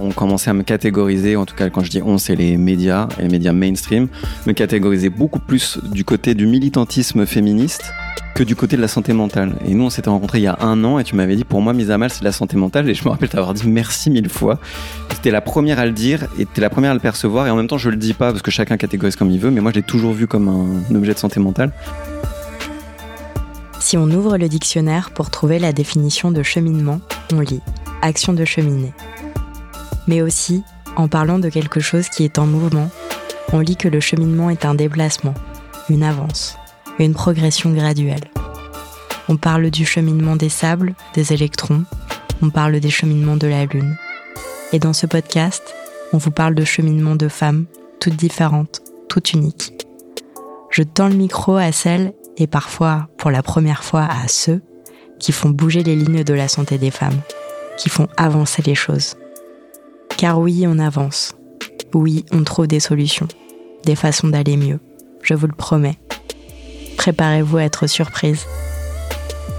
On commençait à me catégoriser, en tout cas quand je dis on, c'est les médias, les médias mainstream, me catégoriser beaucoup plus du côté du militantisme féministe que du côté de la santé mentale. Et nous, on s'était rencontrés il y a un an et tu m'avais dit, pour moi, mise à mal, c'est de la santé mentale. Et je me rappelle t'avoir dit merci mille fois. C'était la première à le dire et t'es la première à le percevoir. Et en même temps, je le dis pas parce que chacun catégorise comme il veut, mais moi, je l'ai toujours vu comme un objet de santé mentale. Si on ouvre le dictionnaire pour trouver la définition de cheminement, on lit action de cheminer. Mais aussi, en parlant de quelque chose qui est en mouvement, on lit que le cheminement est un déplacement, une avance, une progression graduelle. On parle du cheminement des sables, des électrons, on parle des cheminements de la Lune. Et dans ce podcast, on vous parle de cheminement de femmes, toutes différentes, toutes uniques. Je tends le micro à celles, et parfois pour la première fois à ceux, qui font bouger les lignes de la santé des femmes, qui font avancer les choses. Car oui, on avance. Oui, on trouve des solutions, des façons d'aller mieux. Je vous le promets. Préparez-vous à être surprise.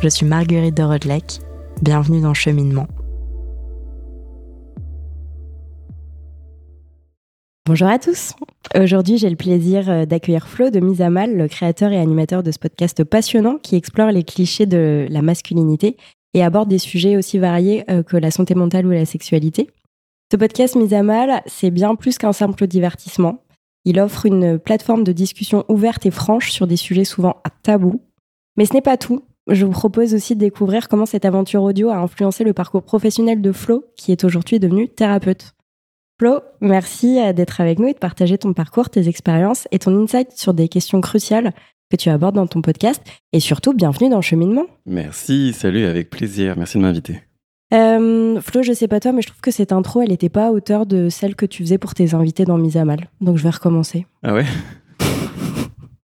Je suis Marguerite de Rodelec. Bienvenue dans Cheminement. Bonjour à tous. Aujourd'hui, j'ai le plaisir euh, d'accueillir Flo de Mise à Mal, le créateur et animateur de ce podcast passionnant qui explore les clichés de la masculinité et aborde des sujets aussi variés euh, que la santé mentale ou la sexualité. Ce podcast Mise à Mal, c'est bien plus qu'un simple divertissement. Il offre une plateforme de discussion ouverte et franche sur des sujets souvent tabous. Mais ce n'est pas tout. Je vous propose aussi de découvrir comment cette aventure audio a influencé le parcours professionnel de Flo, qui est aujourd'hui devenu thérapeute. Flo, merci euh, d'être avec nous et de partager ton parcours, tes expériences et ton insight sur des questions cruciales que tu abordes dans ton podcast. Et surtout, bienvenue dans cheminement. Merci, salut, avec plaisir. Merci de m'inviter. Euh, Flo, je sais pas toi, mais je trouve que cette intro, elle n'était pas à hauteur de celle que tu faisais pour tes invités dans Mise à Mal. Donc je vais recommencer. Ah ouais?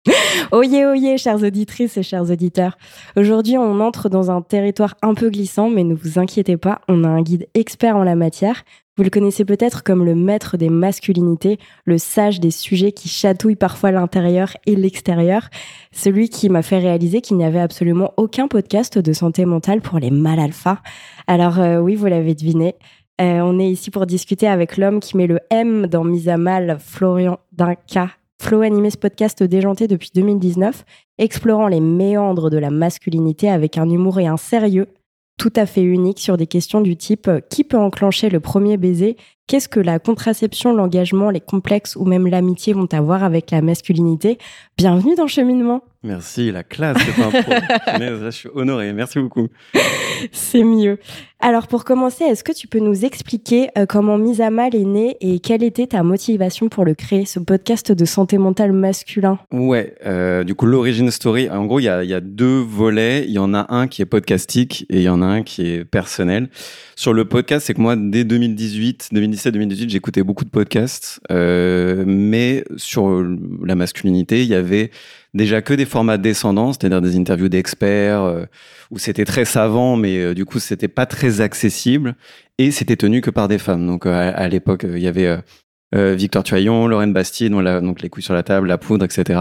Oyez, oyez, chères auditrices et chers auditeurs. Aujourd'hui, on entre dans un territoire un peu glissant, mais ne vous inquiétez pas, on a un guide expert en la matière. Vous le connaissez peut-être comme le maître des masculinités, le sage des sujets qui chatouillent parfois l'intérieur et l'extérieur, celui qui m'a fait réaliser qu'il n'y avait absolument aucun podcast de santé mentale pour les mâles alpha. Alors euh, oui, vous l'avez deviné, euh, on est ici pour discuter avec l'homme qui met le M dans mise à mal, Florian Dinka. Flo animé ce podcast déjanté depuis 2019, explorant les méandres de la masculinité avec un humour et un sérieux tout à fait unique sur des questions du type euh, qui peut enclencher le premier baiser Qu'est-ce que la contraception, l'engagement, les complexes ou même l'amitié vont avoir avec la masculinité? Bienvenue dans Cheminement. Merci, la classe, c'est je suis honoré, merci beaucoup. C'est mieux. Alors pour commencer, est-ce que tu peux nous expliquer euh, comment Mise à Mal est née et quelle était ta motivation pour le créer, ce podcast de santé mentale masculin? Ouais, euh, du coup l'origine story, en gros il y a, y a, deux volets, il y en a un qui est podcastique et il y en a un qui est personnel. Sur le podcast, c'est que moi dès 2018, 2017-2018, j'écoutais beaucoup de podcasts, euh, mais sur la masculinité, il y avait déjà que des formats descendants, c'est-à-dire des interviews d'experts, euh, où c'était très savant, mais euh, du coup, c'était pas très accessible, et c'était tenu que par des femmes. Donc, euh, à, l'époque, il y avait Victor Tuaillon, Lorraine Bastide, donc les couilles sur la table, la poudre, etc.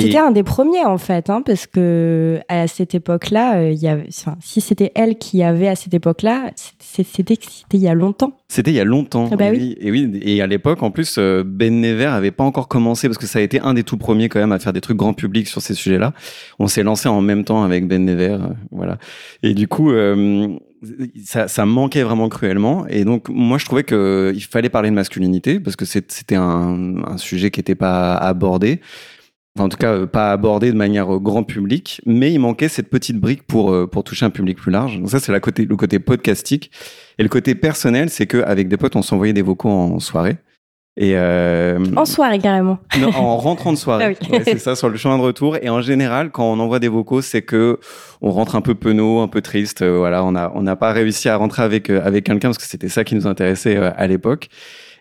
C'était un des premiers en fait, hein, parce que à cette époque-là, il y avait, si c'était elle qui avait à cette époque-là, c'était il y a longtemps. C'était il y a longtemps. Ah bah oui. Et oui, et à l'époque, en plus, euh, Ben Never avait pas encore commencé parce que ça a été un des tout premiers quand même à faire des trucs grand public sur ces sujets-là. On s'est lancé en même temps avec Ben Never, euh, voilà. Et du coup, euh, ça, ça manquait vraiment cruellement. Et donc, moi, je trouvais que il fallait parler de masculinité parce que c'était un, un sujet qui n'était pas abordé en tout cas euh, pas abordé de manière euh, grand public, mais il manquait cette petite brique pour euh, pour toucher un public plus large. Donc ça c'est la côté le côté podcastique et le côté personnel, c'est que avec des potes on s'envoyait des vocaux en soirée. Et en soirée carrément. Non, en rentrant de soirée. Ah c'est ça sur le chemin de retour. Et en général, quand on envoie des vocaux, c'est que on rentre un peu penaud, un peu triste. voilà, on a on n'a pas réussi à rentrer avec avec quelqu'un parce que c'était ça qui nous intéressait à l'époque.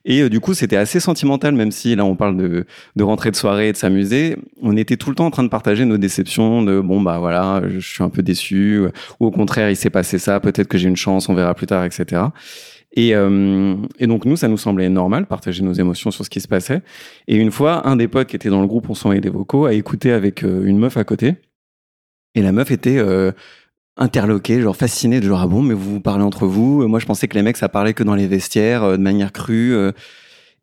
Et euh, du coup, c'était assez sentimental, même si là, on parle de, de rentrer de soirée et de s'amuser. On était tout le temps en train de partager nos déceptions, de bon, bah voilà, je suis un peu déçu, ou au contraire, il s'est passé ça, peut-être que j'ai une chance, on verra plus tard, etc. Et, euh, et, donc nous, ça nous semblait normal, partager nos émotions sur ce qui se passait. Et une fois, un des potes qui était dans le groupe, on s'envoyait des vocaux, a écouté avec euh, une meuf à côté. Et la meuf était euh, interloquée, genre fascinée, de genre ah bon, mais vous vous parlez entre vous. Moi, je pensais que les mecs ça parlait que dans les vestiaires, euh, de manière crue. euh.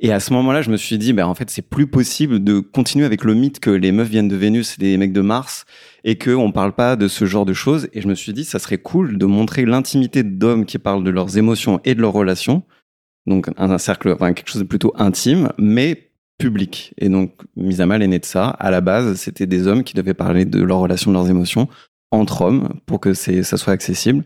Et à ce moment-là, je me suis dit, bah, en fait, c'est plus possible de continuer avec le mythe que les meufs viennent de Vénus et des mecs de Mars et que on parle pas de ce genre de choses. Et je me suis dit, ça serait cool de montrer l'intimité d'hommes qui parlent de leurs émotions et de leurs relations. Donc, un, un cercle, enfin, quelque chose de plutôt intime, mais public. Et donc, Mise à mal est né de ça. À la base, c'était des hommes qui devaient parler de leurs relations, de leurs émotions entre hommes pour que ça soit accessible.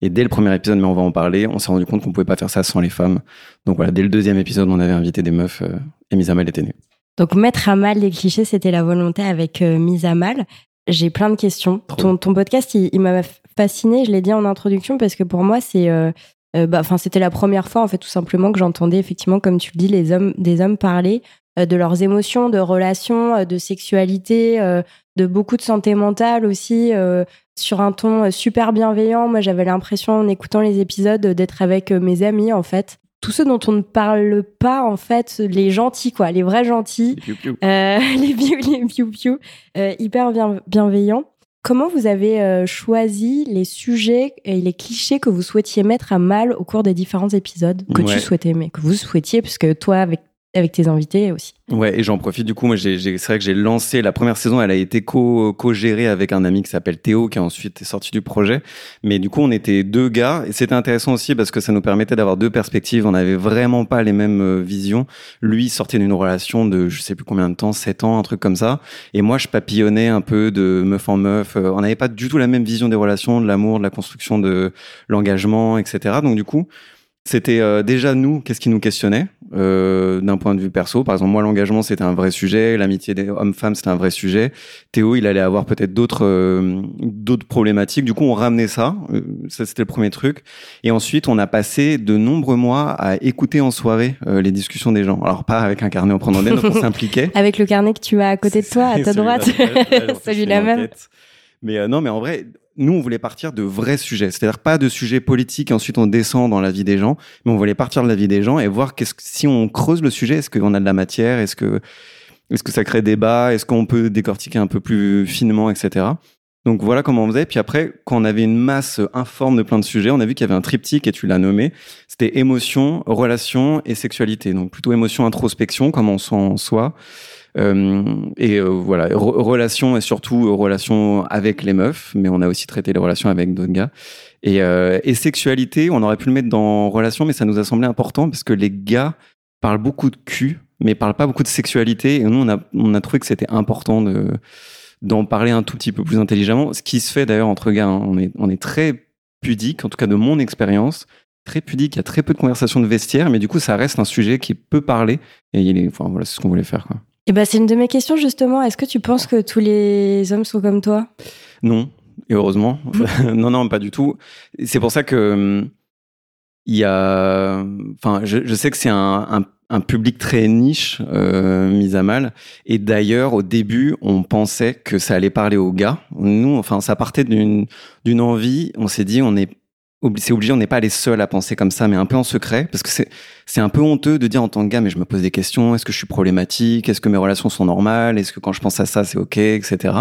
Et dès le premier épisode, mais on va en parler, on s'est rendu compte qu'on pouvait pas faire ça sans les femmes. Donc voilà, dès le deuxième épisode, on avait invité des meufs euh, et Mise à mal était née. Donc mettre à mal les clichés, c'était la volonté avec euh, mise à mal. J'ai plein de questions. Ton, ton podcast, il, il m'a fasciné. Je l'ai dit en introduction parce que pour moi, c'est, euh, euh, bah, c'était la première fois en fait, tout simplement, que j'entendais effectivement, comme tu le dis, les hommes, des hommes parler de leurs émotions, de relations, euh, de sexualité, euh, de beaucoup de santé mentale aussi, euh, sur un ton euh, super bienveillant. Moi, j'avais l'impression, en écoutant les épisodes, euh, d'être avec euh, mes amis en fait. Tous ceux dont on ne parle pas, en fait, les gentils, quoi, les vrais gentils, Piou, piou. euh, les piou les piou piou, euh, hyper bien, bienveillants. Comment vous avez euh, choisi les sujets et les clichés que vous souhaitiez mettre à mal au cours des différents épisodes que Ouais. tu souhaitais, mais que vous souhaitiez, puisque toi, avec, avec tes invités aussi. Ouais, et j'en profite du coup. Moi, j'ai, c'est vrai que j'ai lancé la première saison. Elle a été co, co-gérée avec un ami qui s'appelle Théo, qui a ensuite sorti du projet. Mais du coup, on était deux gars, et c'était intéressant aussi parce que ça nous permettait d'avoir deux perspectives. On n'avait vraiment pas les mêmes euh, visions. Lui sortait d'une relation de, je sais plus combien de temps, sept ans, un truc comme ça. Et moi, je papillonnais un peu de meuf en meuf. Euh, On n'avait pas du tout la même vision des relations, de l'amour, de la construction de l'engagement, etc. Donc du coup. C'était euh, déjà nous, qu'est-ce qui nous questionnait euh, d'un point de vue perso? Par exemple, moi, l'engagement, c'était un vrai sujet. L'amitié des hommes-femmes, c'était un vrai sujet. Théo, il allait avoir peut-être d'autres euh, d'autres problématiques. Du coup, on ramenait ça. Euh, ça, c'était le premier truc. Et ensuite, on a passé de nombreux mois à écouter en soirée euh, les discussions des gens. Alors, pas avec un carnet en prenant des notes, on s'impliquait. Avec le carnet que tu as à côté de toi, à ta droite, celui-là même. Mais euh, non, mais en vrai, nous, on voulait partir de vrais sujets. C'est-à-dire pas de sujets politiques ensuite on descend dans la vie des gens, mais on voulait partir de la vie des gens et voir que, si on creuse le sujet, est-ce qu'on a de la matière, est-ce que, est-ce que ça crée débat, est-ce qu'on peut décortiquer un peu plus finement, etc. Donc voilà comment on faisait. Puis après, quand on avait une masse informe de plein de sujets, on a vu qu'il y avait un triptyque et tu l'as nommé. C'était émotion, relation et sexualité. Donc plutôt émotion, introspection, comment on sent en soi. Euh, et euh, voilà, re- relations et surtout relations avec les meufs, mais on a aussi traité les relations avec d'autres gars. Et, euh, et sexualité, on aurait pu le mettre dans relations, mais ça nous a semblé important parce que les gars parlent beaucoup de cul, mais parlent pas beaucoup de sexualité. Et nous, on a, trouvé que c'était important de d'en parler un tout petit peu plus intelligemment. Ce qui se fait d'ailleurs entre gars, hein. on est est très pudique, en tout cas de mon expérience, très pudique. Il y a très peu de conversations de vestiaire, mais du coup, ça reste un sujet qui peut parler. Et il est, enfin voilà, c'est ce qu'on voulait faire. Et ben, c'est une de mes questions justement. Est-ce que tu penses que tous les hommes sont comme toi? Non, et heureusement. non, non, pas du tout. C'est pour ça que il y a. Enfin, je, je sais que c'est un, un, un public très niche euh, mis à mal. Et d'ailleurs, au début, on pensait que ça allait parler aux gars. Nous, enfin, ça partait d'une envie. On s'est dit, on est c'est obligé, on n'est pas les seuls à penser comme ça, mais un peu en secret, parce que c'est c'est un peu honteux de dire en tant que gars, mais je me pose des questions. Est-ce que je suis problématique Est-ce que mes relations sont normales Est-ce que quand je pense à ça, c'est ok, etc.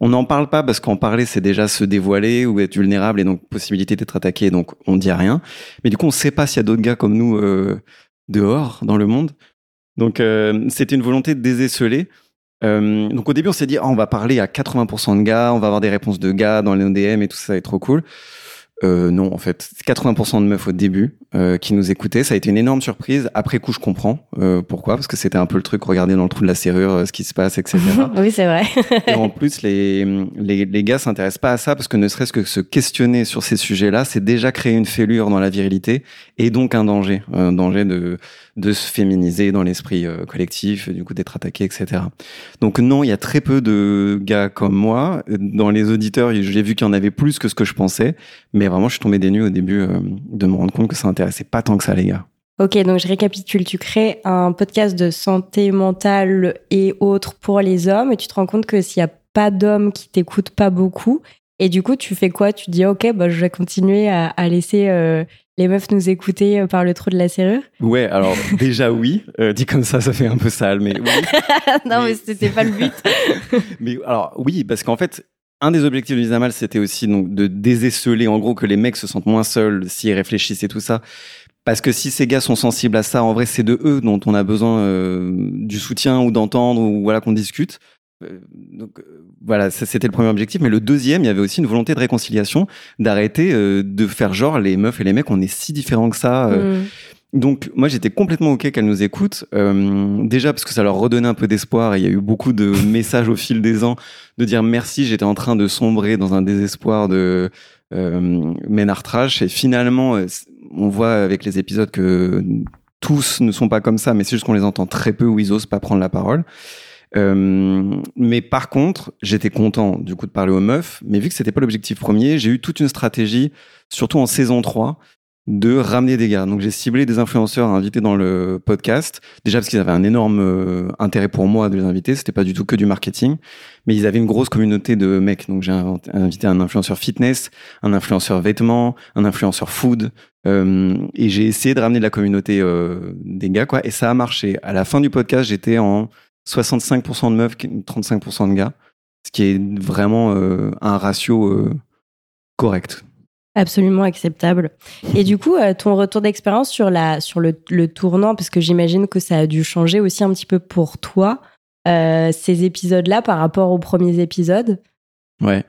On n'en parle pas parce qu'en parler, c'est déjà se dévoiler ou être vulnérable et donc possibilité d'être attaqué, donc on dit rien. Mais du coup, on sait pas s'il y a d'autres gars comme nous euh, dehors, dans le monde. Donc, euh, c'était une volonté de déséceler. Euh, donc, au début, on s'est dit, Ah, on va parler à 80% de gars, on va avoir des réponses de gars dans les ODM et tout ça, être trop cool. Euh, non, en fait, 80% de meufs au début euh, qui nous écoutaient. Ça a été une énorme surprise. Après coup, je comprends euh, pourquoi, parce que c'était un peu le truc, regarder dans le trou de la serrure euh, ce qui se passe, etc. Oui, c'est vrai. Et en plus, les, les, les gars s'intéressent pas à ça parce que ne serait-ce que se questionner sur ces sujets-là, c'est déjà créer une fêlure dans la virilité et donc un danger, un danger de, de se féminiser dans l'esprit euh, collectif, du coup d'être attaqué, etc. Donc non, il y a très peu de gars comme moi. Dans les auditeurs, j'ai vu qu'il y en avait plus que ce que je pensais, mais vraiment, je suis tombé des nues au début euh, de me rendre compte que ça intéressait pas tant que ça les gars. Ok, donc je récapitule. Tu crées un podcast de santé mentale et autres pour les hommes et tu te rends compte que s'il n'y a pas d'hommes qui t'écoutent pas beaucoup, et du coup, tu fais quoi? Tu dis, ok, bah, je vais continuer à, laisser euh, les meufs nous écouter euh, par le trou de la serrure Ouais, alors déjà oui, euh, dit comme ça, ça fait un peu sale, mais oui. Non, mais Mais- c'était pas le but. Mais alors oui, parce qu'en fait, un des objectifs de Misamal, c'était aussi donc de désesceler, en gros, que les mecs se sentent moins seuls s'ils réfléchissent et tout ça. Parce que si ces gars sont sensibles à ça, en vrai, c'est de eux dont on a besoin euh, du soutien ou d'entendre ou voilà qu'on discute. Euh, donc euh, voilà, c'était le premier objectif. Mais le deuxième, il y avait aussi une volonté de réconciliation, d'arrêter de faire genre les meufs et les mecs, on est si différents que ça. Mm. Donc moi j'étais complètement ok qu'elles nous écoutent. Euh, déjà parce que ça leur redonnait un peu d'espoir. et Il y a eu beaucoup de messages au fil des ans de dire merci. J'étais en train de sombrer dans un désespoir de euh, Ménard Trash et finalement euh, on voit avec les épisodes que tous ne sont pas comme ça, mais c'est juste qu'on les entend très peu ou ils osent pas prendre la parole. Euh, mais par contre, j'étais content du coup de parler aux meufs, mais vu que c'était pas l'objectif premier, j'ai eu toute une stratégie, surtout en saison 3, de ramener des gars. Donc j'ai ciblé des influenceurs à inviter dans le podcast. Déjà parce qu'ils avaient un énorme euh, intérêt pour moi de les inviter. C'était pas du tout que du marketing, mais ils avaient une grosse communauté de mecs. Donc j'ai invité un influenceur fitness, un influenceur vêtements, un influenceur food. Euh, et j'ai essayé de ramener de la communauté euh, des gars, quoi. Et ça a marché. À la fin du podcast, j'étais en 65% de meufs, 35% de gars, ce qui est vraiment un ratio correct. Absolument acceptable. Et du coup, euh, ton retour d'expérience sur, la, sur le, le tournant, parce que j'imagine que ça a dû changer aussi un petit peu pour toi, euh, ces épisodes-là par rapport aux premiers épisodes? Ouais.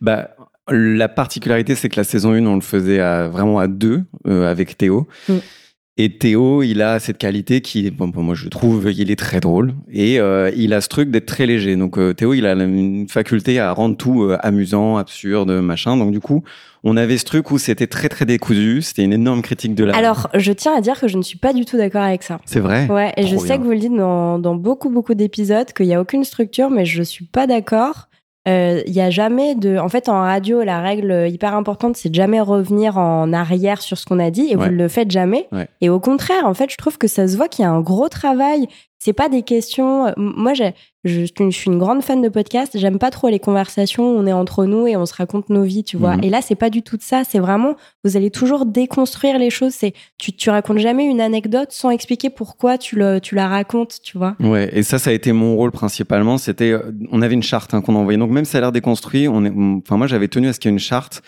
Bah, la particularité, c'est que la saison 1, on le faisait à, vraiment à deux euh, avec Théo. Mm. Et Théo, il a cette qualité qui, bon, moi je trouve, il est très drôle et euh, il a ce truc d'être très léger. Donc euh, Théo, il a une faculté à rendre tout euh, amusant, absurde, machin. Donc du coup, on avait ce truc où c'était très très décousu. C'était une énorme critique de la. Alors, je tiens à dire que je ne suis pas du tout d'accord avec ça. C'est vrai? Ouais, et je sais que vous le dites dans, dans beaucoup beaucoup d'épisodes qu'il n'y a aucune structure, mais je suis pas d'accord il euh, y a jamais de en fait en radio la règle hyper importante c'est de jamais revenir en arrière sur ce qu'on a dit et vous ne le faites jamais. Et au contraire en fait je trouve que ça se voit qu'il y a un gros travail. C'est pas des questions. Euh, moi, je, je, suis une grande fan de podcasts. J'aime pas trop les conversations. Où on est entre nous et on se raconte nos vies, tu vois. Mhm. Et là, c'est pas du tout de ça. C'est vraiment, vous allez toujours déconstruire les choses. C'est, tu, tu racontes jamais une anecdote sans expliquer pourquoi tu le, tu la racontes, tu vois. Ouais. Et ça, ça a été mon rôle principalement. C'était, euh, on avait une charte hein, qu'on envoyait. Donc même si ça a l'air déconstruit, on est, enfin moi, j'avais tenu à ce qu'il y ait une charte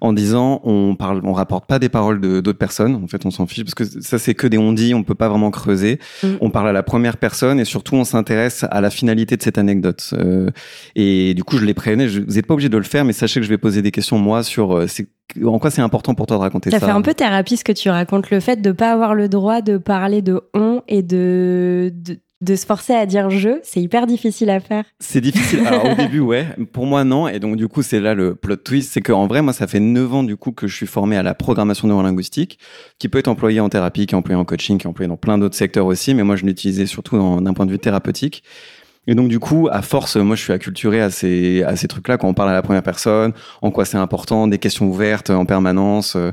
en disant, on parle, on rapporte pas des paroles de d'autres personnes. En fait, on s'en fiche parce que ça, c'est que des on dit. On peut pas vraiment creuser. Mm. On parle à la première personne et surtout on s'intéresse à la finalité de cette anecdote. Euh, et du coup, je les prévenais, je, vous n'êtes pas obligé de le faire, mais sachez que je vais poser des questions moi sur euh, en quoi c'est important pour toi de raconter ça. Ça fait un peu thérapie ce que tu racontes, le fait de pas avoir le droit de parler de on et de, de de se forcer à dire je, c'est hyper difficile à faire. C'est difficile. Alors au début, ouais. Pour moi, non. Et donc du coup, c'est là le plot twist, c'est qu'en vrai, moi, ça fait 9 ans du coup que je suis formé à la programmation neurolinguistique, qui peut être employée en thérapie, qui est employée en coaching, qui est employée dans plein d'autres secteurs aussi. Mais moi, je l'utilisais surtout d'un point de vue thérapeutique. Et donc du coup, à force, moi je suis acculturé à ces à ces trucs-là quand on parle à la première personne, en quoi c'est important, des questions ouvertes en permanence, euh,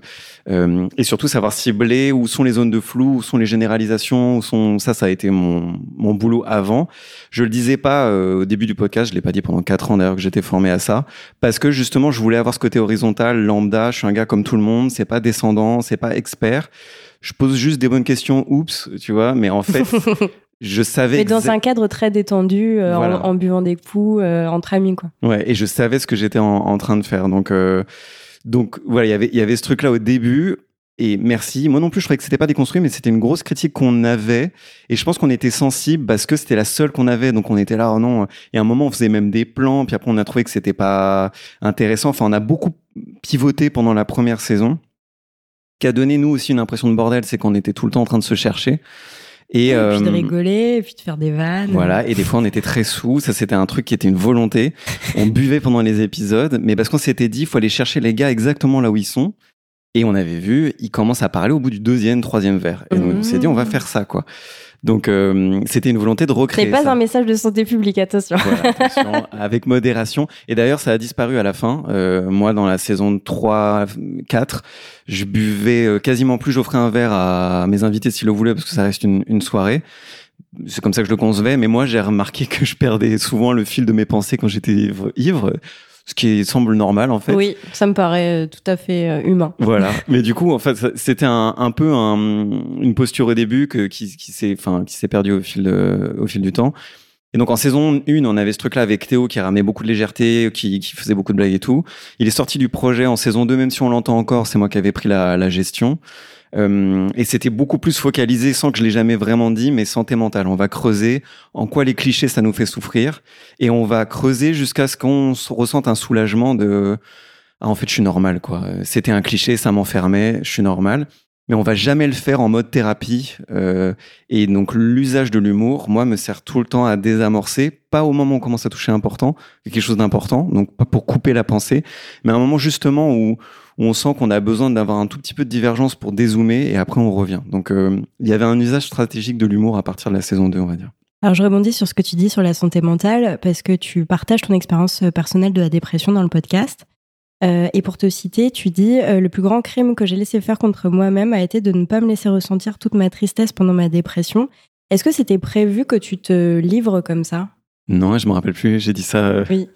euh, et surtout savoir cibler où sont les zones de flou, où sont les généralisations, où sont ça, ça a été mon mon boulot avant. Je le disais pas euh, au début du podcast, je l'ai pas dit pendant quatre ans d'ailleurs que j'étais formé à ça, parce que justement je voulais avoir ce côté horizontal, lambda. Je suis un gars comme tout le monde, c'est pas descendant, c'est pas expert je pose juste des bonnes questions, oups, tu vois, mais en fait, je savais. Mais dans un cadre très détendu, euh, en, buvant des coups, euh, entre amis, quoi. Ouais, et je savais ce que j'étais en, train de faire. Donc, euh, donc voilà, y il y avait ce truc-là au début. Et merci. Moi non plus, je croyais que c'était pas déconstruit, mais c'était une grosse critique qu'on avait. Et je pense qu'on était sensible parce que c'était la seule qu'on avait. Donc on était là, oh non. Et à un moment, on faisait même des plans. Puis après, on a trouvé que c'était pas intéressant. Enfin, on a beaucoup pivoté pendant la première saison. Qui a donné nous aussi une impression de bordel, c'est qu'on était tout le temps en train de se chercher. Et, puis de euh, rigoler, et puis de faire des vannes. Voilà, et des fois on était très sous, ça c'était un truc qui était une volonté. On buvait pendant les épisodes, mais parce qu'on s'était dit, il faut aller chercher les gars exactement là où ils sont. Et on avait vu, ils commencent à parler au bout du deuxième, troisième verre. Et donc on s'est dit, on va mmh. faire ça, quoi. Donc euh, c'était une volonté de recréer. C'est pas un message de santé publique, attention. Voilà, attention, avec modération. Et d'ailleurs, ça a disparu à la fin. Euh, moi, dans la saison 3, 4, je buvais euh, quasiment plus. J'offrais un verre à mes invités s'ils le voulaient, parce que ça reste une, une soirée. C'est comme ça que je le concevais. Mais moi, j'ai remarqué que je perdais souvent le fil de mes pensées quand j'étais ivre ce qui semble normal en fait. Oui, ça me paraît euh, tout à fait euh, humain. Voilà. Mais du coup, en fait, c'était un, un, peu un, une posture au début que, qui, qui s'est, enfin, qui s'est perdue au fil, de, au fil du temps. Et donc en saison 1, on avait ce truc-là avec Théo qui ramenait beaucoup de légèreté, qui, qui, faisait beaucoup de blagues et tout. Il est sorti du projet en saison 2, même si on l'entend encore, c'est moi qui avais pris la, la gestion. Euh, et c'était beaucoup plus focalisé, sans que je l'ai jamais vraiment dit, mais santé mentale. On va creuser en quoi les clichés ça nous fait souffrir, et on va creuser jusqu'à ce qu'on ressente un soulagement de ah, en fait je suis normal quoi. C'était un cliché, ça m'enfermait, je suis normal mais on va jamais le faire en mode thérapie. Euh, et donc l'usage de l'humour, moi, me sert tout le temps à désamorcer, pas au moment où on commence à toucher important, quelque chose d'important, donc pas pour couper la pensée, mais à un moment justement où, on sent qu'on a besoin d'avoir un tout petit peu de divergence pour dézoomer et après on revient. Donc euh, il y avait un usage stratégique de l'humour à partir de la saison 2, on va dire. Alors je rebondis sur ce que tu dis sur la santé mentale parce que tu partages ton expérience personnelle de la dépression dans le podcast. Euh, et pour te citer, tu dis euh, Le plus grand crime que j'ai laissé faire contre moi-même a été de ne pas me laisser ressentir toute ma tristesse pendant ma dépression. Est-ce que c'était prévu que tu te livres comme ça? Non, je me rappelle plus, j'ai dit ça. Euh, oui.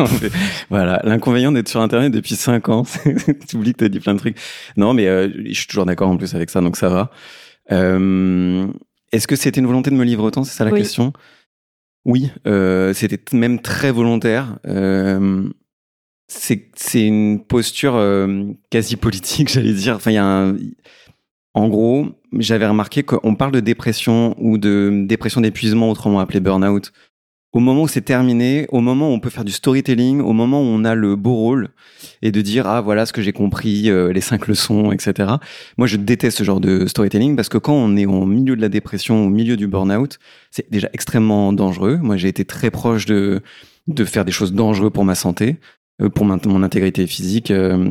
voilà, l'inconvénient d'être sur Internet depuis 5 ans, tu oublies que tu as dit plein de trucs. Non, mais je suis toujours d'accord en plus avec ça, donc ça va. Est-ce que c'était une volonté de me livrer autant C'est ça la question? Oui, c'était même très volontaire c'est une posture euh, quasi politique, j'allais dire. Enfin, il y a un, en gros, j'avais remarqué qu'on parle de dépression ou de dépression d'épuisement, autrement appelé burn-out. Au moment où c'est terminé, au moment où on peut faire du storytelling, au moment où on a le beau rôle et de dire ah voilà ce que j'ai compris, euh, les cinq leçons, etc. Moi, je déteste ce genre de storytelling parce que quand on est au milieu de la dépression, au milieu du burn-out, c'est déjà extrêmement dangereux. Moi, j'ai été très proche de de faire des choses dangereuses pour ma santé. Euh, pour mon intégrité physique. Euh,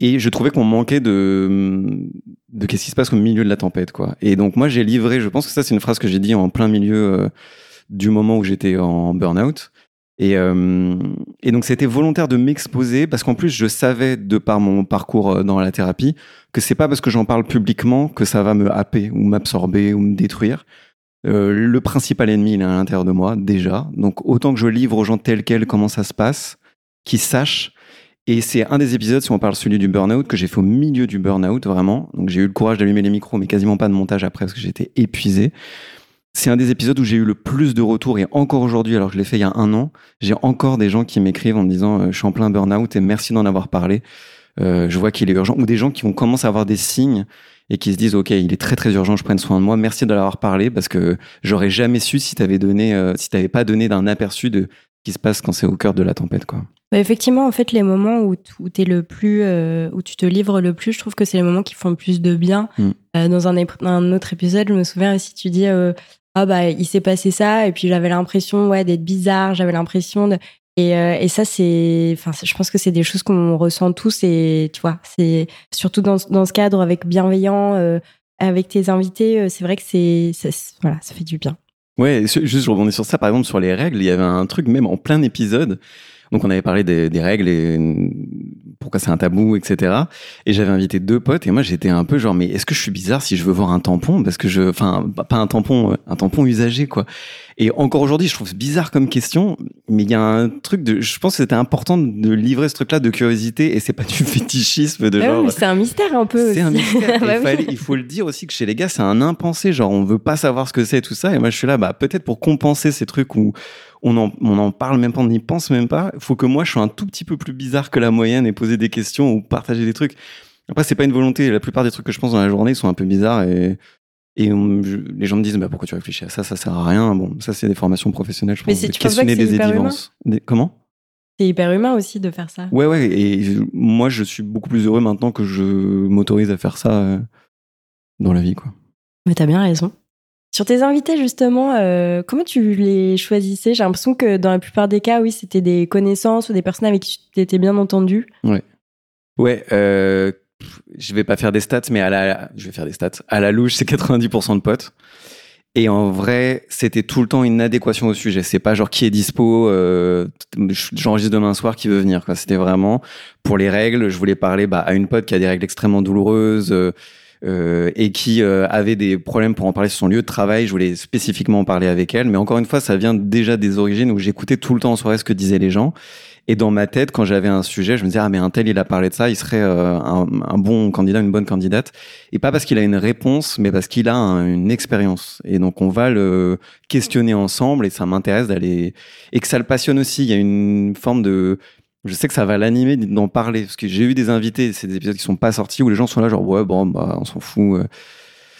et je trouvais qu'on manquait de, de qu'est-ce qui se passe au milieu de la tempête, quoi. Et donc, moi, j'ai livré, je pense que ça, c'est une phrase que j'ai dit en plein milieu du moment où j'étais en burn-out. Et, et donc, c'était volontaire de m'exposer parce qu'en plus, je savais, de par mon parcours dans la thérapie, que c'est pas parce que j'en parle publiquement que ça va me happer ou m'absorber ou me détruire. le principal ennemi, il est à l'intérieur de moi, déjà. Donc, autant que je livre aux gens tels quels comment ça se passe, qui sachent. Et c'est un des épisodes, si on parle celui du burn-out, que j'ai fait au milieu du burn-out, vraiment. Donc j'ai eu le courage d'allumer les micros, mais quasiment pas de montage après parce que j'étais épuisé. C'est un des épisodes où j'ai eu le plus de retours et encore aujourd'hui, alors que je l'ai fait il y a un an, j'ai encore des gens qui m'écrivent en me disant euh, je suis en plein burn-out et merci d'en avoir parlé. Euh, je vois qu'il est urgent. Ou des gens qui vont commencer à avoir des signes et qui se disent ok il est très très urgent, je prenne soin de moi. Merci de l'avoir parlé parce que j'aurais jamais su si t'avais donné, euh, si t'avais pas donné d'un aperçu de ce qui se passe quand c'est au cœur de la tempête quoi. Bah, effectivement, en fait, les moments où, es le plus, euh, où tu te livres le plus, je trouve que c'est les moments qui font le plus de bien. Mm. Euh, dans un, un, autre épisode, je me souviens si tu dis euh, ah bah il s'est passé ça et puis j'avais l'impression ouais d'être bizarre, j'avais l'impression de et, et ça c'est, enfin je pense que c'est des choses qu'on ressent tous et tu vois c'est surtout dans, dans ce cadre avec bienveillant avec tes invités, c'est vrai que c'est voilà ça fait du bien. Ouais, juste je rebondis sur ça par exemple sur les règles, il y avait un truc même en plein épisode donc on avait parlé des, des règles et pourquoi c'est un tabou, etc. Et j'avais invité deux potes et moi j'étais un peu genre mais est-ce que je suis bizarre si je veux voir un tampon? Parce que je, enfin pas un tampon, euh, un tampon usagé quoi. Et encore aujourd'hui je trouve bizarre comme question, mais il y a un truc de, je pense que c'était important de livrer ce truc-là de curiosité et c'est pas du fétichisme de ah genre. c'est un mystère un peu. C'est un mystère. Bah il, faut le dire aussi que chez les gars c'est un impensé, genre on veut pas savoir ce que c'est tout ça et moi je suis là bah peut-être pour compenser ces trucs où on en, on en parle même pas, on n'y pense même pas. Il faut que moi, je sois un tout petit peu plus bizarre que la moyenne et poser des questions ou partager des trucs. Après, c'est pas une volonté. La plupart des trucs que je pense dans la journée sont un peu bizarres et, et les gens me disent, bah, pourquoi tu réfléchis à ça? Ça sert à rien. Bon, ça, c'est des formations professionnelles, je pense. Mais questionner des évidences. Comment? C'est hyper humain aussi de faire ça. Ouais, ouais. Et moi, je suis beaucoup plus heureux maintenant que je m'autorise à faire ça euh, dans la vie, quoi. Mais t'as bien raison. Sur tes invités, justement, euh, comment tu les choisissais? J'ai l'impression que dans la plupart des cas, oui, c'était des connaissances ou des personnes avec qui tu étais bien entendu. Ouais. Ouais, euh, je vais pas faire des stats, mais à la, je vais faire des stats. À la louche, c'est 90% de potes. Et en vrai, c'était tout le temps une adéquation au sujet. C'est pas genre qui est dispo, euh, j'enregistre demain soir, qui veut venir. C'était vraiment pour les règles. Je voulais parler bah, à une pote qui a des règles extrêmement douloureuses. Euh, euh, et qui euh, avait des problèmes pour en parler sur son lieu de travail. Je voulais spécifiquement en parler avec elle, mais encore une fois, ça vient déjà des origines où j'écoutais tout le temps en soirée ce que disaient les gens. Et dans ma tête, quand j'avais un sujet, je me disais, ah, mais un tel, il a parlé de ça, il serait euh, un, un, bon candidat, une bonne candidate. Et pas parce qu'il a une réponse, mais parce qu'il a une expérience. Et donc, on va le questionner ensemble et ça m'intéresse d'aller, et que ça le passionne aussi. Il y a une forme de, je sais que ça va l'animer d'en parler parce que j'ai eu des invités, c'est des épisodes qui sont pas sortis où les gens sont là genre ouais bon bah on s'en fout. Euh.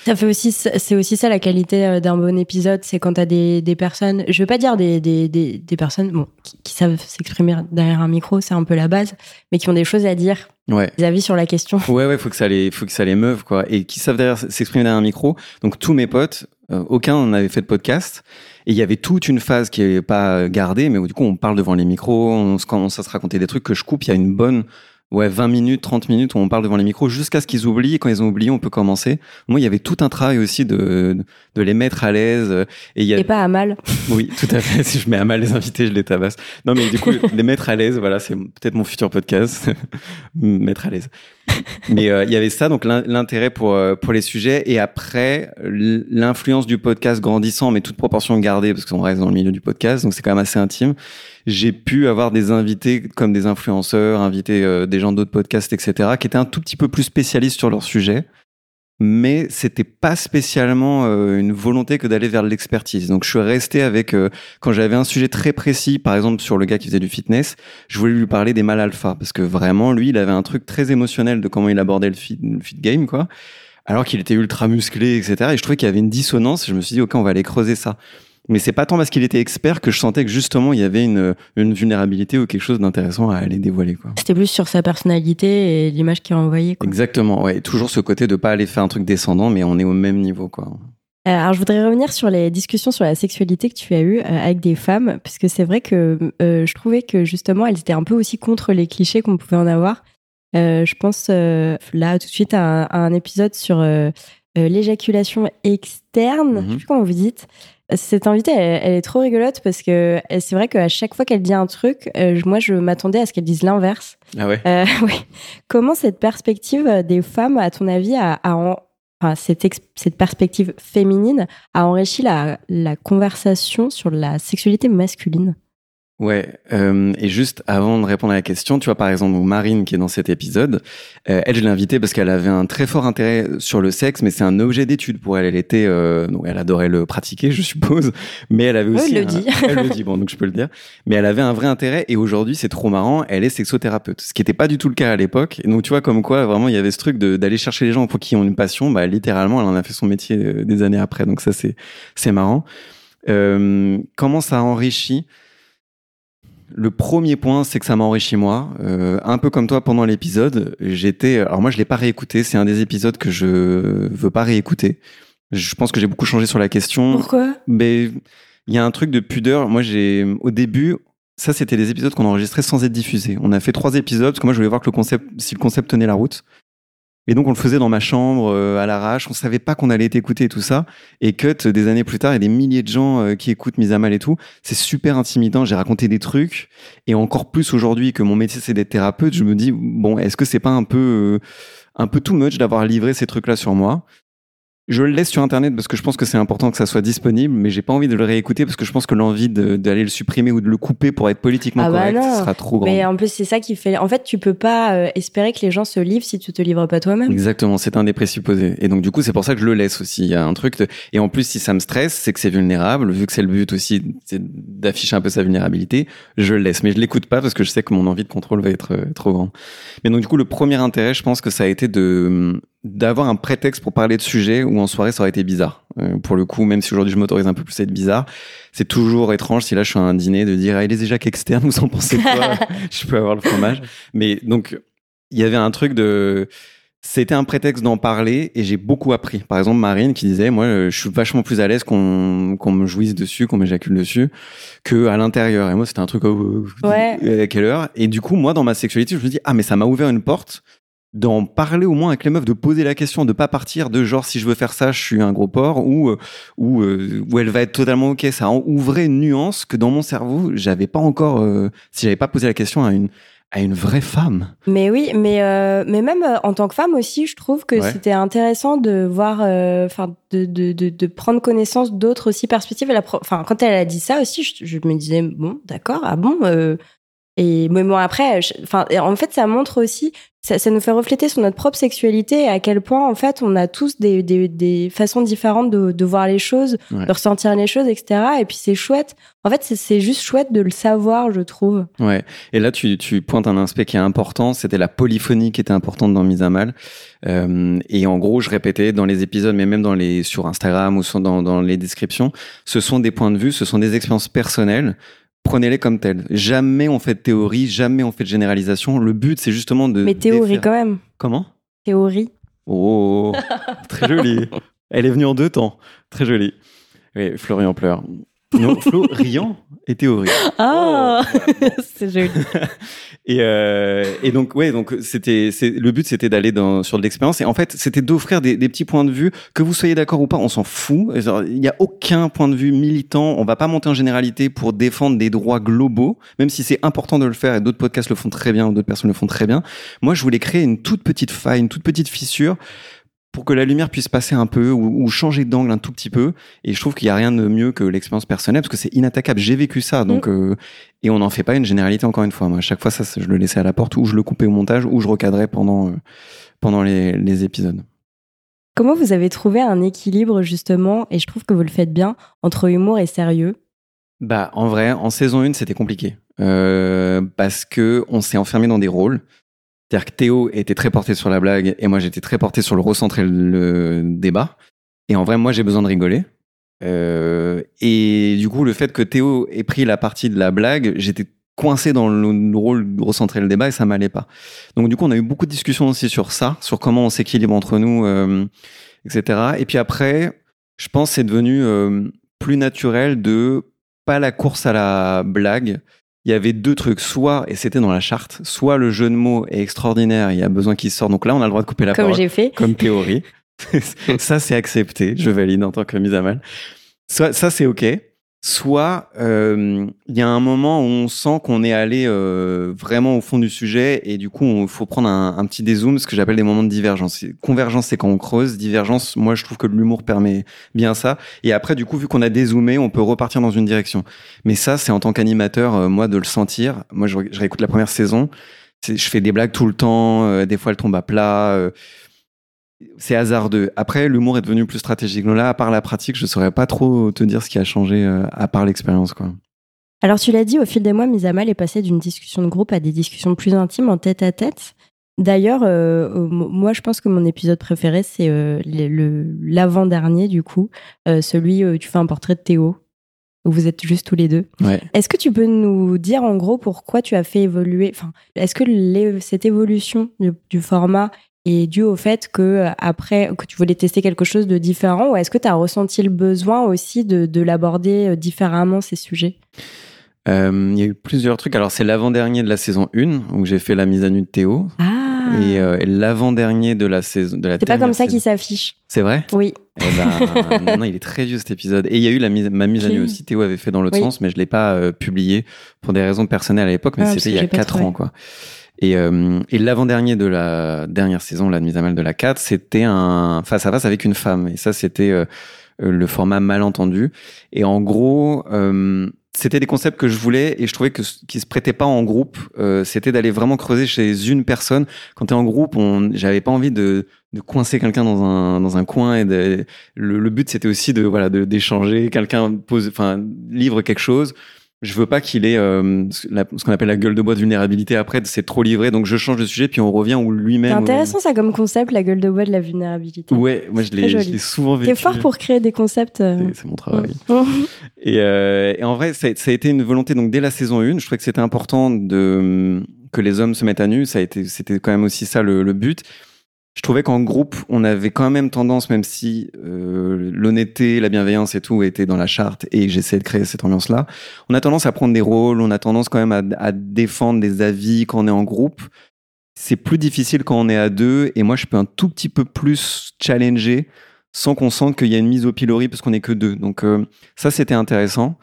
Ça fait aussi, c'est aussi ça la qualité euh, d'un bon épisode, c'est quand t'as des, des personnes, je veux pas dire des, des, des, des personnes bon, qui, savent s'exprimer derrière un micro, c'est un peu la base, mais qui ont des choses à dire, ouais. des avis sur la question. Ouais, ouais, faut que ça les, faut que ça les meuve, quoi, et qui savent derrière, s'exprimer derrière un micro. Donc tous mes potes, euh, aucun n'avait fait de podcast, et il y avait toute une phase qui est pas gardée, mais où du coup on parle devant les micros, on commence à se raconter des trucs que je coupe, il y a une bonne ouais, 20 minutes, 30 minutes où on parle devant les micros jusqu'à ce qu'ils oublient. Et quand ils ont oublié, on peut commencer. Moi, il y avait tout un travail aussi de, de les mettre à l'aise. Et, il y a... et pas à mal. Oui, tout à fait. si je mets à mal les invités, je les tabasse. Non, mais du coup, les mettre à l'aise, voilà, c'est peut-être mon futur podcast. mettre à l'aise. mais euh, il y avait ça, donc l'intérêt pour, euh, pour les sujets. Et après, l'influence du podcast grandissant, mais toute proportion gardée, parce qu'on reste dans le milieu du podcast, donc c'est quand même assez intime j'ai pu avoir des invités comme des influenceurs, inviter euh, des gens d'autres podcasts, etc., qui étaient un tout petit peu plus spécialistes sur leur sujet. Mais c'était pas spécialement euh, une volonté que d'aller vers l'expertise. Donc je suis resté avec euh, quand j'avais un sujet très précis, par exemple sur le gars qui faisait du fitness, je voulais lui parler des mal alpha parce que vraiment lui, il avait un truc très émotionnel de comment il abordait le fit, le fit game, quoi. Alors qu'il était ultra musclé, etc. Et je trouvais qu'il y avait une dissonance. Je me suis dit ok, on va aller creuser ça. Mais c'est pas tant parce qu'il était expert que je sentais que justement il y avait une, une vulnérabilité ou quelque chose d'intéressant à aller dévoiler. C'était plus sur sa personnalité et l'image qu'il envoyait. Quoi. Exactement, ouais. Toujours ce côté de pas aller faire un truc descendant, mais on est au même niveau, quoi. Euh, alors, je voudrais revenir sur les discussions sur la sexualité que tu as eues euh, avec des femmes, puisque c'est vrai que euh, je trouvais que justement, elles étaient un peu aussi contre les clichés qu'on pouvait en avoir. Euh, je pense là tout de suite à un, épisode sur l'éjaculation externe, mm -hmm. je sais plus comment vous dites, cette invitée, elle, est trop rigolote parce que c'est vrai qu'à chaque fois qu'elle dit un truc, euh, moi, je m'attendais à ce qu'elle dise l'inverse. Ah ouais. Euh, oui. Comment cette perspective des femmes, à ton avis, a, enfin, cette, cette, perspective féminine a enrichi la, la conversation sur la sexualité masculine? Ouais, euh, et juste avant de répondre à la question, tu vois par exemple Marine qui est dans cet épisode, euh, elle je l'ai invitée parce qu'elle avait un très fort intérêt sur le sexe, mais c'est un objet d'étude pour elle. Elle était, euh, donc elle adorait le pratiquer, je suppose, mais elle avait aussi, elle le dit, elle le dit, bon donc je peux le dire, mais elle avait un vrai intérêt et aujourd'hui c'est trop marrant, elle est sexothérapeute, ce qui n'était pas du tout le cas à l'époque. Donc tu vois comme quoi vraiment il y avait ce truc d'aller chercher les gens pour qui ont une passion, bah littéralement elle en a fait son métier euh, des années après, donc ça c'est c'est marrant. Euh, comment ça enrichit le premier point, c'est que ça m'a enrichi moi. Euh, un peu comme toi pendant l'épisode, j'étais. Alors moi, je l'ai pas réécouté. C'est un des épisodes que je veux pas réécouter. Je pense que j'ai beaucoup changé sur la question. Pourquoi? Mais il y a un truc de pudeur. Moi, j'ai au début, ça c'était des épisodes qu'on enregistrait sans être diffusés. On a fait trois épisodes parce que moi, je voulais voir que le concept, si le concept tenait la route. Et donc on le faisait dans ma chambre euh, à l'arrache, on savait pas qu'on allait être écouté et tout ça. Et cut des années plus tard, il y a des milliers de gens euh, qui écoutent Mise à mal et tout. C'est super intimidant. J'ai raconté des trucs et encore plus aujourd'hui que mon métier c'est d'être thérapeute, je me dis bon, est-ce que c'est pas un peu euh, un peu too much d'avoir livré ces trucs là sur moi? Je le laisse sur internet parce que je pense que c'est important que ça soit disponible, mais j'ai pas envie de le réécouter parce que je pense que l'envie d'aller le supprimer ou de le couper pour être politiquement ah bah correct sera trop grand. Mais en plus, c'est ça qui fait. En fait, tu peux pas euh, espérer que les gens se livrent si tu te livres pas toi-même. Exactement, c'est un des présupposés. Et donc, du coup, c'est pour ça que je le laisse aussi. Il y a un truc. Et en plus, si ça me stresse, c'est que c'est vulnérable. Vu que c'est le but aussi, c'est d'afficher un peu sa vulnérabilité. Je le laisse, mais je l'écoute pas parce que je sais que mon envie de contrôle va être euh, trop grand. Mais donc, du coup, le premier intérêt, je pense que ça a été de d'avoir un prétexte pour parler de sujets où en soirée ça aurait été bizarre. Euh, pour le coup, même si aujourd'hui je m'autorise un peu plus à être bizarre, c'est toujours étrange si là je suis à un dîner de dire ah, les éjacs externes, vous en pensez quoi? Je peux avoir le fromage. Mais donc il y avait un truc de c'était un prétexte d'en parler et j'ai beaucoup appris. Par exemple, Marine qui disait, moi, je suis vachement plus à l'aise qu'on qu'on me jouisse dessus, qu'on m'éjacule dessus, que à l'intérieur. Et moi, c'était un truc, oh, ouais. à quelle heure? Et du coup, moi, dans ma sexualité, je me dis, ah, mais ça m'a ouvert une porte d'en parler au moins avec les meufs, de poser la question, de pas partir de genre si je veux faire ça, je suis un gros porc, ou euh, ou euh, où elle va être totalement ok. Ça ouvrait une nuance que dans mon cerveau j'avais pas encore, euh, si j'avais pas posé la question à une à une vraie femme. Mais oui, mais mais même en tant que femme aussi, je trouve que c'était intéressant de voir, enfin de, de, de, de, prendre connaissance d'autres aussi perspectives. Enfin, quand elle a dit ça aussi, je, je me disais bon, d'accord, ah bon Et mais bon après, enfin en fait ça montre aussi, ça, ça, nous fait refléter sur notre propre sexualité et à quel point en fait on a tous des, des, des façons différentes de, de, voir les choses, de ressentir les choses, etc. Et puis c'est chouette. En fait c'est juste chouette de le savoir, je trouve. Ouais. Et là tu, tu pointes un aspect qui est important, c'était la polyphonie qui était importante dans Mise à mal. Euh, et en gros je répétais dans les épisodes, mais même dans les sur Instagram ou dans, dans les descriptions, ce sont des points de vue, ce sont des expériences personnelles prenez-les comme telles. Jamais on fait de théorie, jamais on fait de généralisation. Le but, c'est justement de. Mais théorie quand même. Comment? Théorie. Oh, très joli. Elle est venue en deux temps. Très joli. Oui, Florian pleure. Non, Flo riant et théorie. Ah, oh. c'est joli. Et, euh, et donc ouais, donc c'était, c'est le but, c'était d'aller dans sur de l'expérience. Et en fait, c'était d'offrir des, des, petits points de vue que vous soyez d'accord ou pas, on s'en fout. Il n'y a aucun point de vue militant. On va pas monter en généralité pour défendre des droits globaux, même si c'est important de le faire. Et d'autres podcasts le font très bien, d'autres personnes le font très bien. Moi, je voulais créer une toute petite faille, une toute petite fissure pour que la lumière puisse passer un peu ou, changer d'angle un tout petit peu. Et je trouve qu'il n'y a rien de mieux que l'expérience personnelle parce que c'est inattaquable. J'ai vécu ça, donc mm. euh, et on n'en fait pas une généralité encore une fois. Moi, à chaque fois, ça, je le laissais à la porte ou je le coupais au montage ou je recadrais pendant euh, pendant les, les épisodes. Comment vous avez trouvé un équilibre justement, et je trouve que vous le faites bien, entre humour et sérieux? Bah, en vrai, en saison 1, c'était compliqué. Euh, parce que on s'est enfermé dans des rôles. C'est-à-dire que Théo était très porté sur la blague et moi j'étais très porté sur le recentrer le débat. Et en vrai, moi j'ai besoin de rigoler. Euh, et du coup, le fait que Théo ait pris la partie de la blague, j'étais coincé dans le rôle de recentrer le débat et ça m'allait pas. Donc du coup, on a eu beaucoup de discussions aussi sur ça, sur comment on s'équilibre entre nous, euh, etc. Et puis après, je pense c'est devenu euh, plus naturel de pas la course à la blague, il y avait deux trucs. Soit, et c'était dans la charte, soit le jeu de mots est extraordinaire, il y a besoin qu'il sorte. Donc là, on a le droit de couper la comme parole. Comme j'ai fait. Comme théorie. ça, c'est accepté. Je valide en tant que mise à mal. Ça, ça c'est OK soit euh, il y a un moment où on sent qu'on est allé euh, vraiment au fond du sujet et du coup il faut prendre un, petit dézoom, ce que j'appelle des moments de divergence. Convergence c'est quand on creuse, divergence moi je trouve que l'humour permet bien ça et après du coup vu qu'on a dézoomé on peut repartir dans une direction. Mais ça c'est en tant qu'animateur euh, moi de le sentir. Moi je, réécoute la première saison, je fais des blagues tout le temps, euh, des fois elles tombent à plat c'est hasardeux. Après, l'humour est devenu plus stratégique. Donc là, à part la pratique, je saurais pas trop te dire ce qui a changé euh, à part l'expérience, quoi. Alors, tu l'as dit, au fil des mois, Mise à Mal est passé d'une discussion de groupe à des discussions plus intimes en tête à tête. D'ailleurs, euh, moi, je pense que mon épisode préféré, c'est euh, l'avant-dernier, du coup, celui où tu fais un portrait de Théo, où vous êtes juste tous les deux. Est-ce que tu peux nous dire, en gros, pourquoi tu as fait évoluer, enfin, est-ce que cette évolution du format et dû au fait que euh, après que tu voulais tester quelque chose de différent ou est-ce que tu as ressenti le besoin aussi de, de l'aborder euh, différemment ces sujets? Euh, Il y a eu plusieurs trucs. Alors c'est l'avant-dernier de la saison 1 où j'ai fait la mise à nu de Théo. Ah. Et, l'avant-dernier de la saison de la C'est pas comme ça qu'il s'affiche. C'est vrai? Oui. Eh ben, non, il est très vieux cet épisode. Et il y a eu la mise, ma mise à nu aussi. Théo avait fait dans l'autre sens, mais je l'ai pas publié pour des raisons personnelles à l'époque, mais ah, c'était il y a 4 ans quoi. Et, euh, et l'avant-dernier de la dernière saison, la mise à mal de la 4, c'était un face à face avec une femme. Et ça, c'était euh, le format malentendu. Et en gros, euh, c'était des concepts que je voulais et je trouvais que qui se prêtaient pas en groupe. Euh, c'était d'aller vraiment creuser chez une personne. Quand tu es en groupe, j'avais pas envie de, de coincer quelqu'un dans un dans un coin et de, le, le but c'était aussi de voilà d'échanger. Quelqu'un pose, enfin livre quelque chose je veux pas qu'il ait euh, ce qu'on appelle la gueule de bois de vulnérabilité après, c'est trop livré, donc je change de sujet, puis on revient où lui-même. C'est intéressant ça comme concept, la gueule de bois de la vulnérabilité. Ouais, moi je l'ai souvent vécu. T'es fort pour créer des concepts. Euh. C'est mon travail. et, euh, et, en vrai, ça, ça, a été une volonté, donc dès la saison 1, je trouvais que c'était important de que les hommes se mettent à nu, ça a été, c'était quand même aussi ça le, le but je trouvais qu'en groupe, on avait quand même tendance, même si euh, l'honnêteté, la bienveillance et tout étaient dans la charte et j'essayais de créer cette ambiance-là, on a tendance à prendre des rôles, on a tendance quand même à, à défendre des avis quand on est en groupe. C'est plus difficile quand on est à deux et moi je peux un tout petit peu plus challenger sans qu'on sente qu'il y a une mise au pilori parce qu'on est que deux. Donc euh, ça c'était intéressant.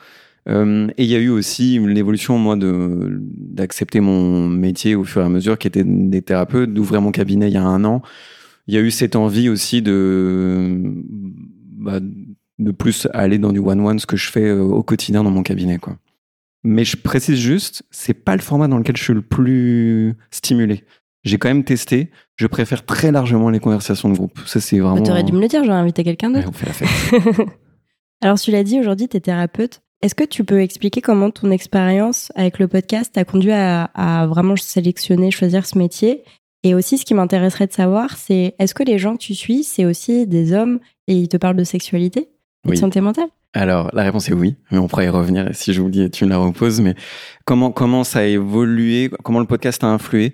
Euh, et il y a eu aussi une évolution, moi, de d'accepter mon métier au fur et à mesure, qui était des thérapeutes, d'ouvrir mon cabinet il y a un an. Il y a eu cette envie aussi de bah, de plus aller dans du one-one, ce que je fais euh, au quotidien dans mon cabinet, quoi. Mais je précise juste, c'est pas le format dans lequel je suis le plus stimulé. J'ai quand même testé. Je préfère très largement les conversations de groupe. Ça, c'est vraiment. T'aurais dû me le dire, j'aurais invité quelqu'un d'autre. Ouais, on fait la fête. Alors, tu l'as dit, aujourd'hui, tu es thérapeute. Est-ce que tu peux expliquer comment ton expérience avec le podcast t'a conduit à, à vraiment sélectionner, choisir ce métier? Et aussi, ce qui m'intéresserait de savoir, c'est est-ce que les gens que tu suis, c'est aussi des hommes et ils te parlent de sexualité et de santé mentale? Alors, la réponse est oui, mais on pourra y revenir si j'oublie, tu me la reposes. Mais comment, comment ça a évolué, comment le podcast a influé?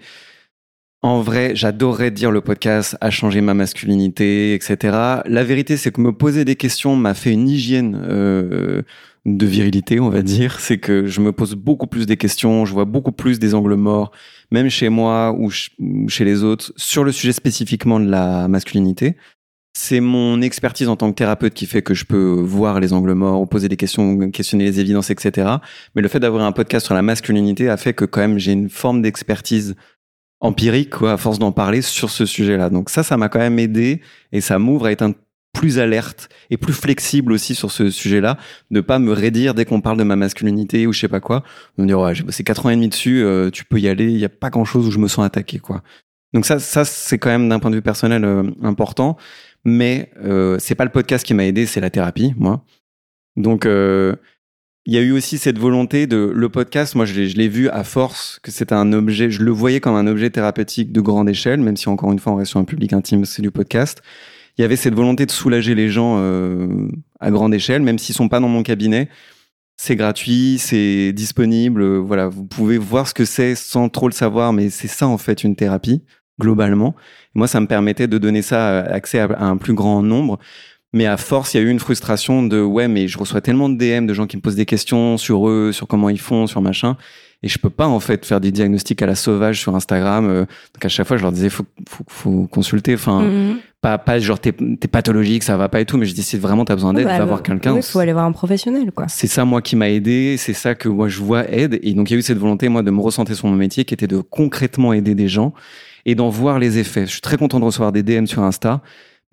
En vrai, j'adorerais dire le podcast a changé ma masculinité, etc. La vérité, c'est que me poser des questions m'a fait une hygiène euh, de virilité, on va dire. C'est que je me pose beaucoup plus des questions, je vois beaucoup plus des angles morts, même chez moi ou ch- ou chez les autres, sur le sujet spécifiquement de la masculinité. C'est mon expertise en tant que thérapeute qui fait que je peux voir les angles morts, poser des questions, questionner les évidences, etc. Mais le fait d'avoir un podcast sur la masculinité a fait que quand même j'ai une forme d'expertise empirique, quoi, à force d'en parler sur ce sujet-là. Donc ça, ça m'a quand même aidé et ça m'ouvre à être un plus alerte et plus flexible aussi sur ce sujet-là, de pas me raidir dès qu'on parle de ma masculinité ou je sais pas quoi, de me dire ouais j'ai bossé quatre ans et demi dessus, euh, tu peux y aller, il y a pas grand-chose où je me sens attaqué quoi. Donc ça, ça c'est quand même d'un point de vue personnel euh, important, mais euh, c'est pas le podcast qui m'a aidé, c'est la thérapie moi. Donc euh, il y a eu aussi cette volonté de le podcast. Moi, je l'ai vu à force que c'était un objet. Je le voyais comme un objet thérapeutique de grande échelle, même si encore une fois on reste sur un public intime, c'est du podcast. Il y avait cette volonté de soulager les gens euh, à grande échelle, même s'ils sont pas dans mon cabinet. C'est gratuit, c'est disponible. euh, voilà, vous pouvez voir ce que c'est sans trop le savoir, mais c'est ça en fait une thérapie globalement. Moi, ça me permettait de donner ça euh, accès à, un plus grand nombre. Mais à force, il y a eu une frustration de ouais, mais je reçois tellement de DM de gens qui me posent des questions sur eux, sur comment ils font, sur machin, et je peux pas en fait faire des diagnostics à la sauvage sur Instagram. donc à chaque fois, je leur disais faut faut, consulter. Mhm. Pas pas genre t'es t'es pathologique, ça va pas et tout, mais je dis si vraiment t'as besoin d'aide, Bah, va voir quelqu'un. Il faut aller voir un professionnel, quoi. C'est ça, moi, qui m'a aidé. C'est ça que moi, je vois aide. Et donc, il y a eu cette volonté, moi, de me recentrer sur mon métier qui était de concrètement aider des gens et d'en voir les effets. Je suis très content de recevoir des DM sur Insta,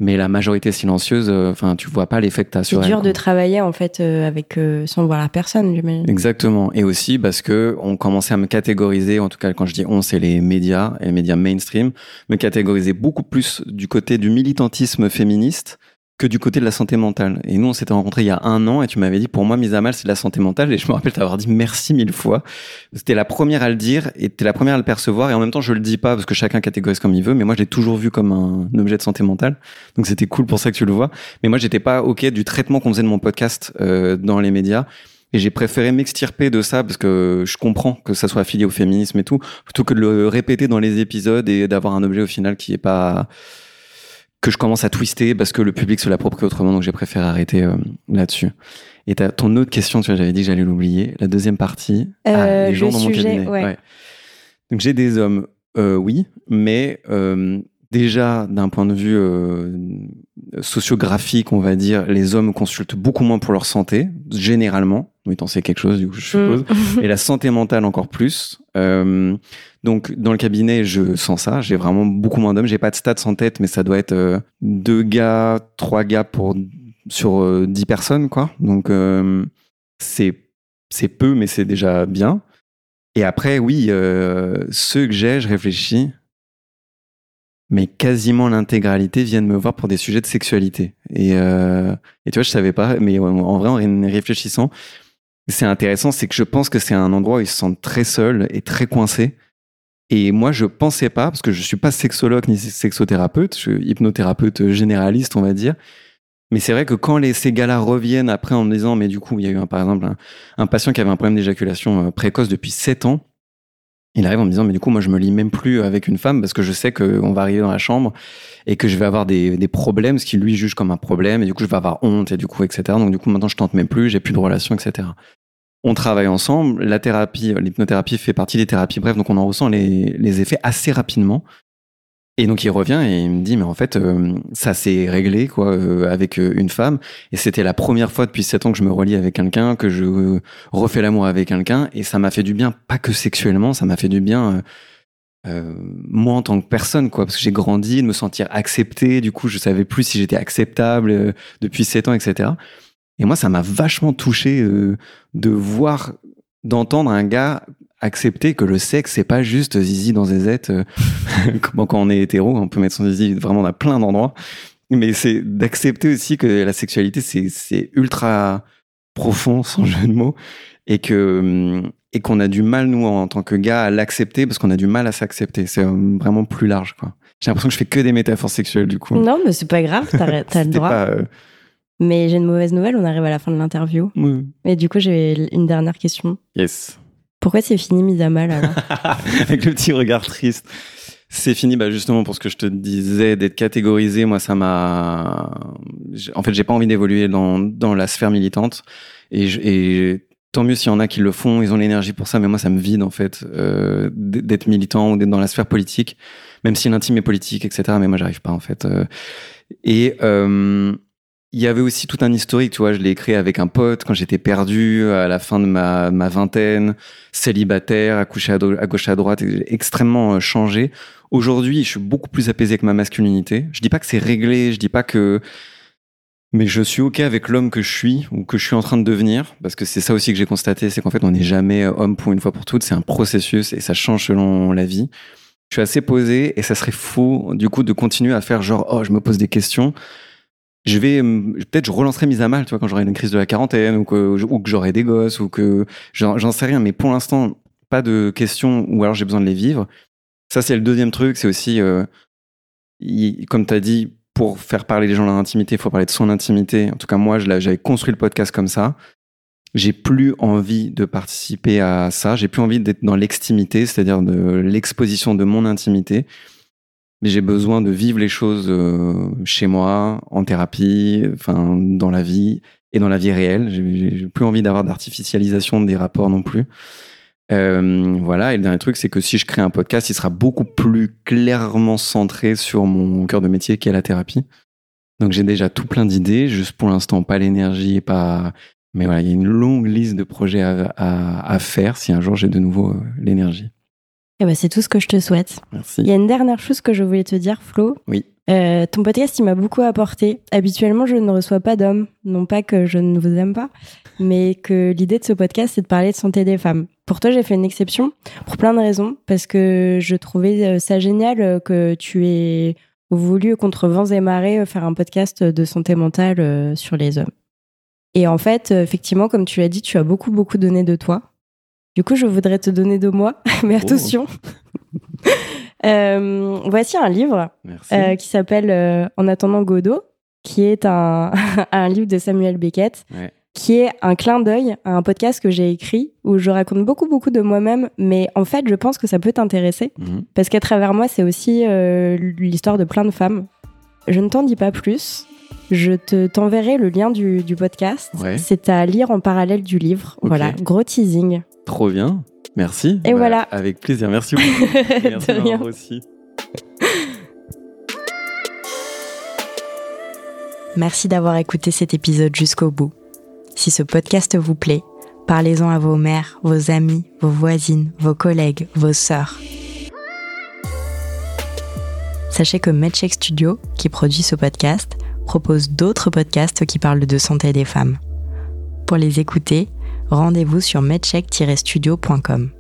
mais la majorité silencieuse, euh, enfin, tu vois pas l'effet que t'as C'est sur elle. dur quoi. de travailler, en fait, euh, avec, euh, sans voir la personne, j'imagine. Exactement. Et aussi parce que on commençait à me catégoriser, en tout cas quand je dis on, c'est les médias et les médias mainstream, me catégoriser beaucoup plus du côté du militantisme féministe que du côté de la santé mentale. Et nous, on s'était rencontrés il y a un an et tu m'avais dit, pour moi, mise à mal, c'est la santé mentale. Et je me rappelle t'avoir dit merci mille fois. C'était la première à le dire et t'es la première à le percevoir. Et en même temps, je le dis pas parce que chacun catégorise comme il veut. Mais moi, je l'ai toujours vu comme un objet de santé mentale. Donc c'était cool pour ça que tu le vois. Mais moi, j'étais pas OK du traitement qu'on faisait de mon podcast euh, dans les médias. Et j'ai préféré m'extirper de ça parce que je comprends que ça soit affilié au féminisme et tout, plutôt que de le répéter dans les épisodes et d'avoir un objet au final qui est pas que je commence à twister parce que le public se l'approprie autrement. Donc j'ai préféré arrêter euh, là-dessus. Et t'as ton autre question, tu vois, j'avais dit que j'allais l'oublier. La deuxième partie, Euh, ah, les gens le dans mon cabinet. ouais. Donc j'ai des hommes, euh, oui, mais euh, déjà d'un point de vue euh, sociographique, on va dire, les hommes consultent beaucoup moins pour leur santé, généralement. Oui, t'en sais quelque chose, du coup, je suppose. Mm. Et la santé mentale encore plus. Euh, donc dans le cabinet, je sens ça. J'ai vraiment beaucoup moins d'hommes. J'ai pas de stats en tête, mais ça doit être euh, deux gars, trois gars pour sur euh, dix personnes, quoi. Donc c'est c'est peu, mais c'est déjà bien. Et après, oui, ceux que j'ai, je réfléchis, mais quasiment l'intégralité viennent me voir pour des sujets de sexualité. Et, et tu vois, je savais pas, mais en vrai, en réfléchissant, c'est intéressant, c'est que je pense que c'est un endroit où ils se sentent très seuls et très coincés. Et moi, je pensais pas, parce que je suis pas sexologue ni sexothérapeute, je suis hypnothérapeute généraliste, on va dire. Mais c'est vrai que quand les, ces gars-là reviennent après en me disant, mais du coup, il y a eu un, par exemple un, un patient qui avait un problème d'éjaculation euh, précoce depuis 7 ans. Il arrive en me disant, mais du coup, moi, je me lis même plus avec une femme parce que je sais qu'on va arriver dans la chambre et que je vais avoir des, des problèmes, ce qu'il lui juge comme un problème, et du coup, je vais avoir honte, et du coup, etc. Donc, du coup, maintenant, je tente même plus, j'ai plus de relation, etc. On travaille ensemble, la thérapie, l'hypnothérapie fait partie des thérapies, bref, donc on en ressent les, les effets assez rapidement. Et donc il revient et il me dit mais en fait euh, ça s'est réglé quoi euh, avec euh, une femme. Et c'était la première fois depuis sept ans que je me relie avec quelqu'un que je euh, refais l'amour avec quelqu'un. Et ça m'a fait du bien pas que sexuellement ça m'a fait du bien euh, moi en tant que personne quoi parce que j'ai grandi de me sentir accepté. Du coup je savais plus si j'étais acceptable depuis sept ans etc et moi ça m'a vachement touché de voir d'entendre un gars accepter que le sexe c'est pas juste zizi dans zézette euh, quand on est hétéro on peut mettre son zizi vraiment dans plein d'endroits mais c'est d'accepter aussi que la sexualité c'est c'est ultra profond sans jeu de mots et que et qu'on a du mal nous en tant que gars à l'accepter parce qu'on a du mal à s'accepter c'est euh, vraiment plus large quoi j'ai l'impression que je fais que des métaphores sexuelles du coup Non, mais c'est pas grave, t'as le droit. pas, euh, Mais j'ai une mauvaise nouvelle, on arrive à la fin de l'interview. oui. Et du coup, j'ai une dernière question. yes Pourquoi c'est fini mise à mal avec le petit regard triste. C'est fini, bah justement pour ce que je te disais d'être catégorisé. Moi, ça m'a. En fait, j'ai pas envie d'évoluer dans dans la sphère militante. Et, tant mieux s'il y en a qui le font, ils ont l'énergie pour ça. Mais moi, ça me vide en fait euh, d'être militant ou d'être dans la sphère politique, même si l'intime est politique, etc. Mais moi, j'arrive pas en fait. Euh, Et euh, il y avait aussi tout un historique, tu vois. Je l'ai écrit avec un pote quand j'étais perdu à la fin de ma, ma vingtaine célibataire, accouché à, à gauche à droite, et extrêmement euh, changé. Aujourd'hui, je suis beaucoup plus apaisé que ma masculinité. Je dis pas que c'est réglé, je dis pas que mais je suis ok avec l'homme que je suis ou que je suis en train de devenir parce que c'est ça aussi que j'ai constaté, c'est qu'en fait on n'est jamais euh, homme pour une fois pour toutes, c'est un processus et ça change selon la vie. Je suis assez posé et ça serait faux du coup de continuer à faire genre oh je me pose des questions. Je vais hum, peut-être je relancerai mise à mal, tu vois, quand j'aurai une crise de la quarantaine ou que j'aurai des gosses ou que j'en sais rien, mais pour l'instant pas de questions ou alors j'ai besoin de les vivre. Ça c'est le deuxième truc, c'est aussi euh, comme tu as dit pour faire parler les gens de leur intimité, il faut parler de son intimité. En tout cas, moi, j'avais construit le podcast comme ça. J'ai plus envie de participer à ça. J'ai plus envie d'être dans l'extimité, c'est-à-dire de l'exposition de mon intimité. J'ai besoin de vivre les choses euh, chez moi, en thérapie, enfin dans la vie et dans la vie réelle. J'ai plus envie d'avoir d'artificialisation des rapports non plus. Euh, voilà, et le dernier truc, c'est que si je crée un podcast, il sera beaucoup plus clairement centré sur mon cœur de métier qui est la thérapie. Donc j'ai déjà tout plein d'idées, juste pour l'instant pas l'énergie et pas. Mais voilà, il y a une longue liste de projets à faire si un jour j'ai de nouveau euh, l'énergie. Eh ben, c'est tout ce que je te souhaite. Merci. Il y a une dernière chose que je voulais te dire, Flo. Oui. Euh, ton podcast, il m'a beaucoup apporté. Habituellement, je ne reçois pas d'hommes. Non pas que je ne vous aime pas, mais que l'idée de ce podcast, c'est de parler de santé des femmes. Pour toi, j'ai fait une exception pour plein de raisons, parce que je trouvais euh, ça génial euh, que tu aies voulu, contre vents et marées, faire un podcast de santé mentale sur les hommes. Et en fait, effectivement, comme tu l'as dit, tu as beaucoup, beaucoup donné de toi. Du coup, je voudrais te donner de moi, mais attention. Euh, voici un livre euh, qui s'appelle euh, En attendant Godot, qui est un, un livre de Samuel Beckett, Ouais. qui est un clin d'œil à un podcast que j'ai écrit où je raconte beaucoup, beaucoup de moi-même, mais en fait, je pense que ça peut t'intéresser Mhm. parce qu'à travers moi, c'est aussi l'histoire de plein de femmes. Je ne t'en dis pas plus. Je te t'enverrai le lien du, du podcast. Ouais. C'est à lire en parallèle du livre. Voilà, gros teasing. Trop bien. Merci. Et voilà. Avec plaisir. Merci beaucoup. Merci de rien. d'avoir aussi. Merci d'avoir écouté cet épisode jusqu'au bout. Si ce podcast vous plaît, parlez-en à vos mères, vos amis, vos voisines, vos collègues, vos sœurs. Sachez que MedCheck Studio, qui produit ce podcast, propose d'autres podcasts qui parlent de santé des femmes. Pour les écouter, rendez-vous sur medcheck-studio.com.